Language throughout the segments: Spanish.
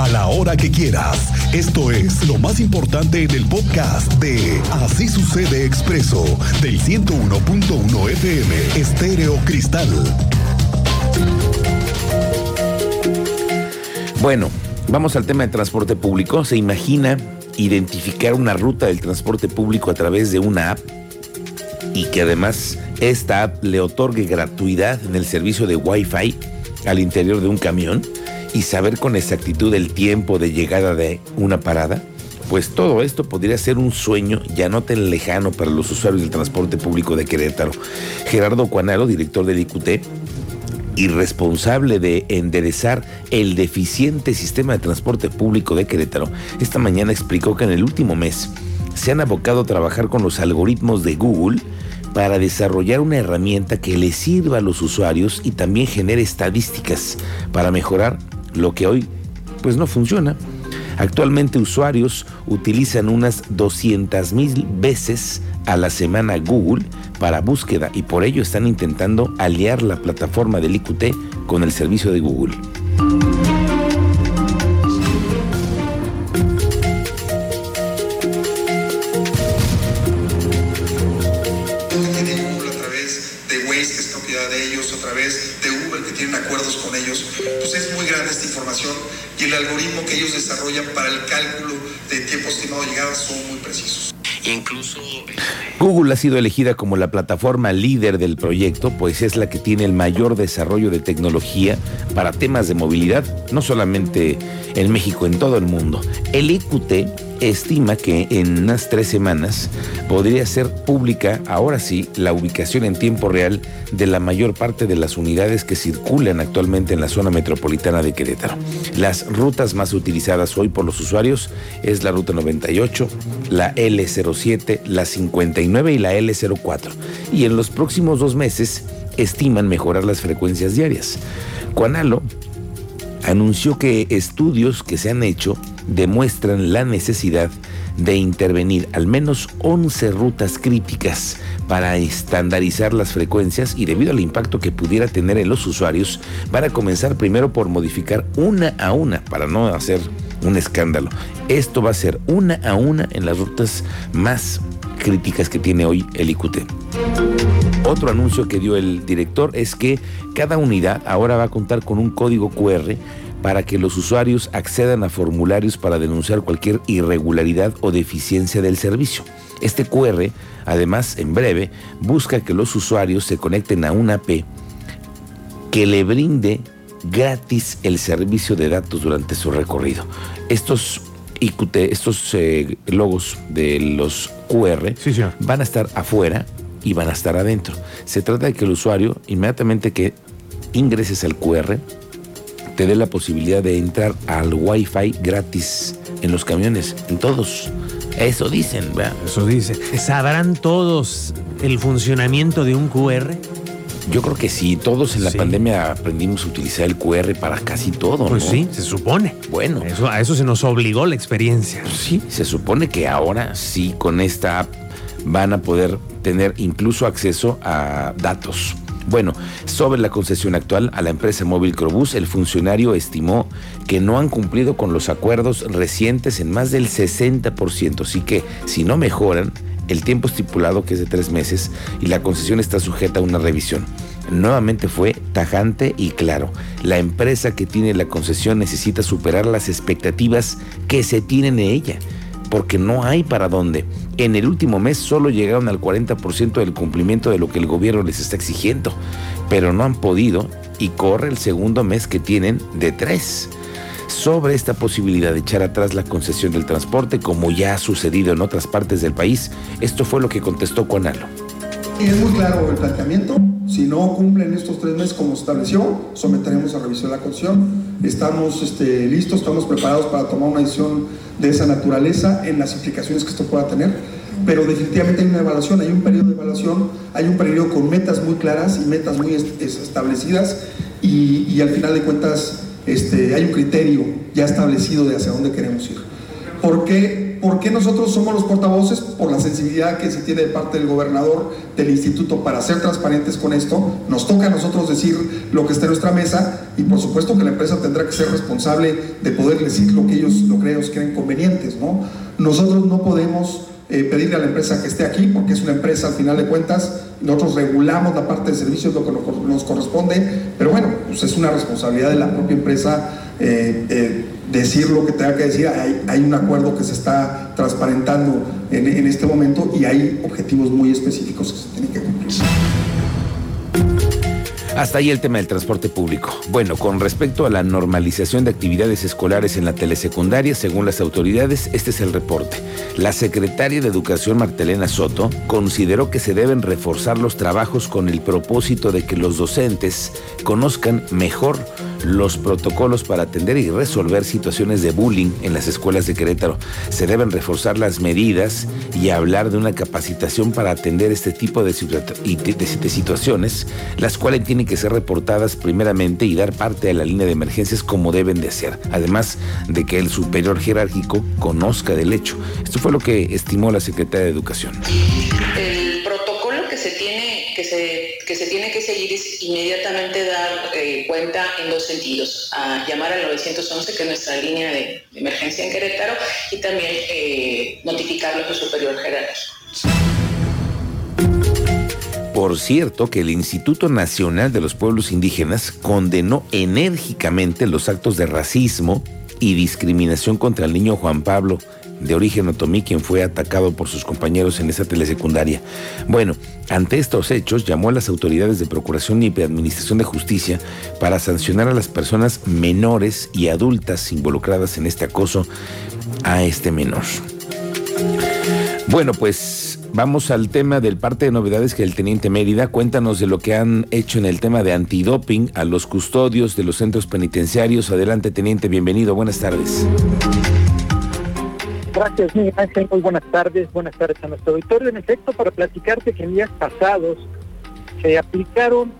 a la hora que quieras. Esto es lo más importante en el podcast de Así sucede expreso del 101.1 FM Estéreo Cristal. Bueno, vamos al tema de transporte público. ¿Se imagina identificar una ruta del transporte público a través de una app y que además esta app le otorgue gratuidad en el servicio de Wi-Fi al interior de un camión y saber con exactitud el tiempo de llegada de una parada? Pues todo esto podría ser un sueño ya no tan lejano para los usuarios del transporte público de Querétaro. Gerardo Cuanalo, director del IQT, y responsable de enderezar el deficiente sistema de transporte público de Querétaro, esta mañana explicó que en el último mes se han abocado a trabajar con los algoritmos de Google para desarrollar una herramienta que le sirva a los usuarios y también genere estadísticas para mejorar lo que hoy pues no funciona. Actualmente usuarios utilizan unas 200 mil veces a la semana Google para búsqueda y por ello están intentando aliar la plataforma del IQT con el servicio de Google. Algoritmo que ellos desarrollan para el cálculo de tiempo estimado de llegada son muy precisos. Incluso Google ha sido elegida como la plataforma líder del proyecto, pues es la que tiene el mayor desarrollo de tecnología para temas de movilidad, no solamente en México, en todo el mundo. El IQT estima que en unas tres semanas podría ser pública, ahora sí, la ubicación en tiempo real de la mayor parte de las unidades que circulan actualmente en la zona metropolitana de Querétaro. Las rutas más utilizadas hoy por los usuarios es la ruta 98, la L07, la 59 y la L04. Y en los próximos dos meses estiman mejorar las frecuencias diarias. Cuanalo anunció que estudios que se han hecho demuestran la necesidad de intervenir al menos 11 rutas críticas para estandarizar las frecuencias y debido al impacto que pudiera tener en los usuarios, van a comenzar primero por modificar una a una para no hacer un escándalo. Esto va a ser una a una en las rutas más críticas que tiene hoy el IQT. Otro anuncio que dio el director es que cada unidad ahora va a contar con un código QR para que los usuarios accedan a formularios para denunciar cualquier irregularidad o deficiencia del servicio. Este QR, además, en breve, busca que los usuarios se conecten a una AP que le brinde gratis el servicio de datos durante su recorrido. Estos IQT, estos eh, logos de los QR van a estar afuera y van a estar adentro. Se trata de que el usuario, inmediatamente que ingreses al QR, te dé la posibilidad de entrar al Wi-Fi gratis en los camiones, en todos. Eso dicen, ¿verdad? Eso dice. ¿Sabrán todos el funcionamiento de un QR? Yo creo que sí, todos en la pandemia aprendimos a utilizar el QR para casi todo. Pues sí, se supone. Bueno. Eso, a eso se nos obligó la experiencia. Sí, se supone que ahora sí con esta app van a poder tener incluso acceso a datos. Bueno, sobre la concesión actual a la empresa móvil Crobús, el funcionario estimó que no han cumplido con los acuerdos recientes en más del 60%, así que si no mejoran, el tiempo estipulado, que es de tres meses, y la concesión está sujeta a una revisión. Nuevamente fue tajante y claro. La empresa que tiene la concesión necesita superar las expectativas que se tienen de ella porque no hay para dónde. En el último mes solo llegaron al 40% del cumplimiento de lo que el gobierno les está exigiendo, pero no han podido y corre el segundo mes que tienen de tres. Sobre esta posibilidad de echar atrás la concesión del transporte, como ya ha sucedido en otras partes del país, esto fue lo que contestó Es muy claro el planteamiento. Si no cumplen estos tres meses como se estableció, someteremos a revisión la concesión. Estamos este, listos, estamos preparados para tomar una decisión de esa naturaleza en las implicaciones que esto pueda tener, pero definitivamente hay una evaluación, hay un periodo de evaluación, hay un periodo con metas muy claras y metas muy establecidas y, al final de cuentas este, hay un criterio ya establecido de hacia dónde queremos ir. ¿Por qué ¿Por qué nosotros somos los portavoces? Por la sensibilidad que se tiene de parte del gobernador del instituto para ser transparentes con esto. Nos toca a nosotros decir lo que está en nuestra mesa y por supuesto que la empresa tendrá que ser responsable de poder decir lo que ellos, lo que creen convenientes. ¿no? Nosotros no podemos eh, pedirle a la empresa que esté aquí, porque es una empresa al final de cuentas, nosotros regulamos la parte de servicios, lo que nos corresponde, pero bueno, pues es una responsabilidad de la propia empresa eh, eh, decir lo que tenga que decir. Hay, hay, un acuerdo que se está transparentando en, en este momento y hay objetivos muy específicos que se tienen que cumplir. Hasta ahí el tema del transporte público. Bueno, con respecto a la normalización de actividades escolares en la telesecundaria, según las autoridades, este es el reporte. La secretaria de Educación Martelena Soto consideró que se deben reforzar los trabajos con el propósito de que los docentes conozcan mejor los protocolos para atender y resolver situaciones de bullying en las escuelas de Querétaro. Se deben reforzar las medidas y hablar de una capacitación para atender este tipo de, situaciones, las cuales tienen que ser reportadas primeramente y dar parte a la línea de emergencias como deben de ser, además de que el superior jerárquico conozca del hecho. Esto fue lo que estimó la secretaria de Educación. El protocolo que se tiene que se, que se tiene que seguir es inmediatamente dar eh, cuenta en dos sentidos, a llamar al 911, que es nuestra línea de, emergencia en Querétaro, y también eh, notificarlo a su superior jerárquico. Por cierto, que el Instituto Nacional de los Pueblos Indígenas condenó enérgicamente los actos de racismo y discriminación contra el niño Juan Pablo, de origen otomí, quien fue atacado por sus compañeros en esa telesecundaria. Bueno, ante estos hechos, llamó a las autoridades de Procuración y Administración de Justicia para sancionar a las personas menores y adultas involucradas en este acoso a este menor. Bueno, pues Vamos al tema del parte de novedades que el teniente Mérida. Cuéntanos de lo que han hecho en el tema de antidoping a los custodios de los centros penitenciarios. Adelante, teniente, bienvenido. Buenas tardes. Gracias, Miguel Ángel. Muy buenas tardes. Buenas tardes a nuestro auditorio. En efecto, para platicarte que en días pasados se aplicaron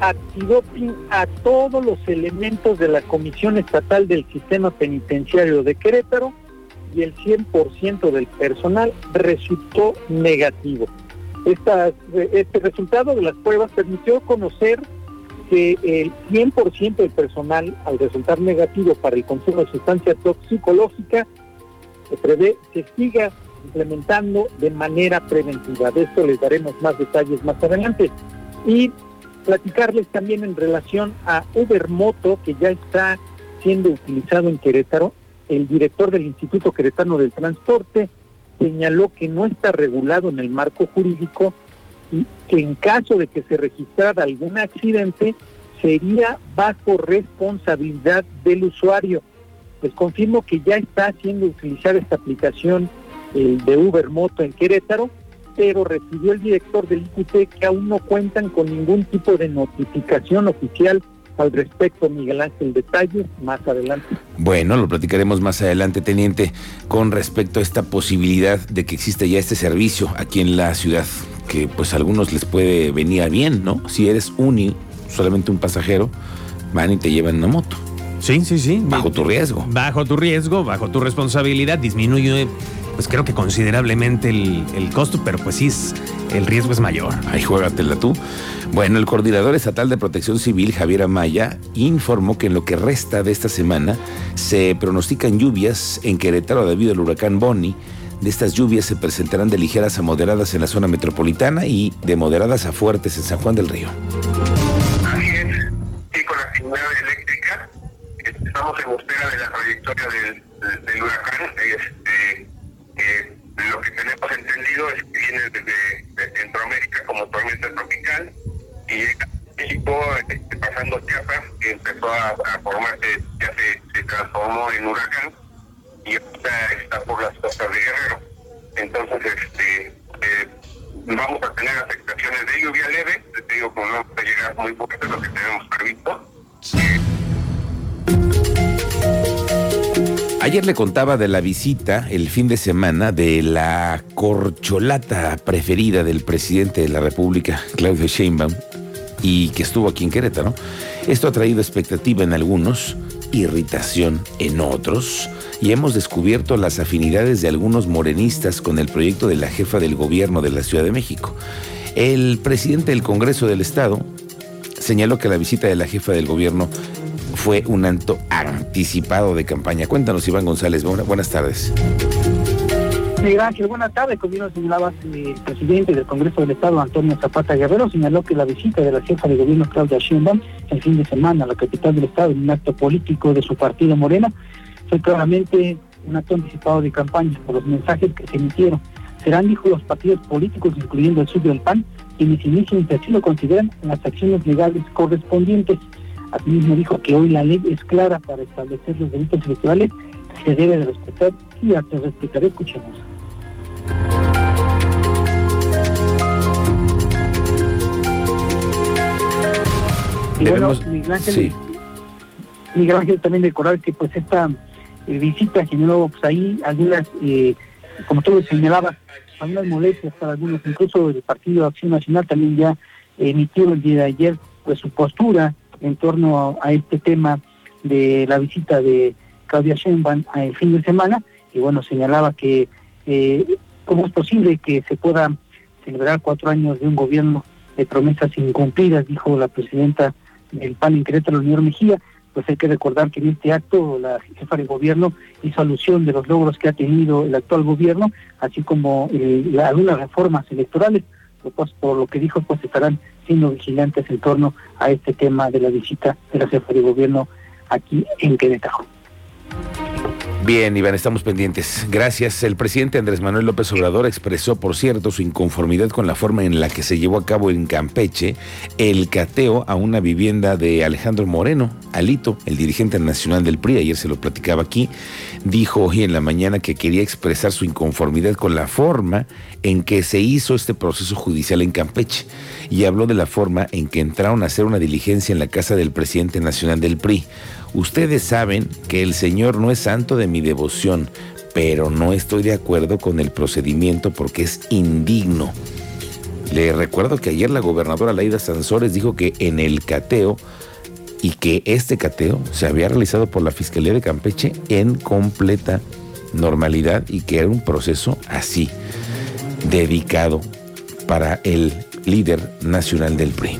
antidoping a todos los elementos de la Comisión Estatal del Sistema Penitenciario de Querétaro y el 100% del personal resultó negativo. este resultado de las pruebas permitió conocer que el 100% del personal, al resultar negativo para el consumo de sustancia toxicológica, se prevé que siga implementando de manera preventiva. De esto les daremos más detalles más adelante. Y platicarles también en relación a Uber Moto, que ya está siendo utilizado en Querétaro el director del Instituto Queretano del Transporte señaló que no está regulado en el marco jurídico y que en caso de que se registrara algún accidente sería bajo responsabilidad del usuario. Les confirmo que ya está haciendo utilizar esta aplicación de Uber Moto en Querétaro, pero recibió el director del IQT que aún no cuentan con ningún tipo de notificación oficial al respecto, Miguel Ángel, detalles más adelante. Bueno, lo platicaremos más adelante, teniente, con respecto a esta posibilidad de que exista ya este servicio aquí en la ciudad, que pues a algunos les puede venir bien, ¿no? Si eres un solamente un pasajero, van y te llevan una moto. Sí, sí, sí. Bajo tu riesgo. Bajo tu riesgo, bajo tu responsabilidad, disminuye, pues creo que considerablemente el, el costo, pero pues sí, el riesgo es mayor. Ahí juégatela tú. Bueno, el coordinador estatal de protección civil, Javier Amaya, informó que en lo que resta de esta semana se pronostican lluvias en Querétaro debido al huracán Bonnie. De estas lluvias se presentarán de ligeras a moderadas en la zona metropolitana y de moderadas a fuertes en San Juan del Río. Así es, sí, con la actividad eléctrica en espera de la trayectoria del, huracán. Este, eh, lo que tenemos entendido es que viene desde Centroamérica como tormenta tropical y México, este, pasando Chiapas, empezó a, formarse, ya se, transformó en huracán y ahorita está por las costas de Guerrero. Entonces, este, eh, vamos a tener afectaciones de lluvia leve, te digo que no va a llegar muy poquito lo que tenemos previsto. Ayer le contaba de la visita el fin de semana de la corcholata preferida del presidente de la República, Claudio Sheinbaum, y que estuvo aquí en Querétaro. Esto ha traído expectativa en algunos irritación en otros y hemos descubierto las afinidades de algunos morenistas con el proyecto de la jefa del gobierno de la Ciudad de México. El presidente del Congreso del Estado señaló que la visita de la jefa del gobierno fue un acto anticipado de campaña. Cuéntanos, Iván González. Buenas tardes. Sí, gracias. Buenas tardes. Como bien señalaba el presidente del Congreso del Estado, Antonio Zapata Guerrero, señaló que la visita de la jefa de gobierno, Claudia Sheinbaum, el fin de semana a la capital del Estado en un acto político de su partido Morena, fue claramente un acto anticipado de campaña por los mensajes que se emitieron. Serán, dijo, los partidos políticos, incluyendo el sur del PAN, quienes inician, si así lo consideran, las acciones legales correspondientes. Asimismo dijo que hoy la ley es clara para establecer los delitos electorales, se debe de respetar y hasta respetar. Escuchemos. Y bueno, Miguel Ángel, Miguel Ángel también recordar que pues esta eh, visita generó pues ahí algunas, eh, como tú lo señalabas, algunas molestias para algunos, incluso el Partido Acción Nacional también ya emitió el día de ayer pues su postura en torno a, este tema de la visita de Claudia Sheinbaum el fin de semana. Y bueno señalaba que eh, cómo es posible que se pueda celebrar cuatro años de un gobierno de promesas incumplidas dijo la presidenta del PAN en Querétaro, Unión Mejía. Pues hay que recordar que en este acto la jefa de gobierno hizo alusión de los logros que ha tenido el actual gobierno, así como eh, algunas reformas electorales, pues, por lo que dijo, pues estarán siendo vigilantes en torno a este tema de la visita de la jefa de gobierno aquí en Querétaro. Bien, Iván, estamos pendientes. Gracias. El presidente Andrés Manuel López Obrador expresó, por cierto, su inconformidad con la forma en la que se llevó a cabo en Campeche el cateo a una vivienda de Alejandro Moreno, Alito, el dirigente nacional del PRI. Ayer se lo platicaba aquí. Dijo hoy en la mañana que quería expresar su inconformidad con la forma en que se hizo este proceso judicial en Campeche y habló de la forma en que entraron a hacer una diligencia en la casa del presidente nacional del PRI. Ustedes saben que el Señor no es santo de mi devoción, pero no estoy de acuerdo con el procedimiento porque es indigno. Le recuerdo que ayer la gobernadora Laida Sansores dijo que en el cateo y que este cateo se había realizado por la Fiscalía de Campeche en completa normalidad y que era un proceso así, dedicado para el líder nacional del PRI.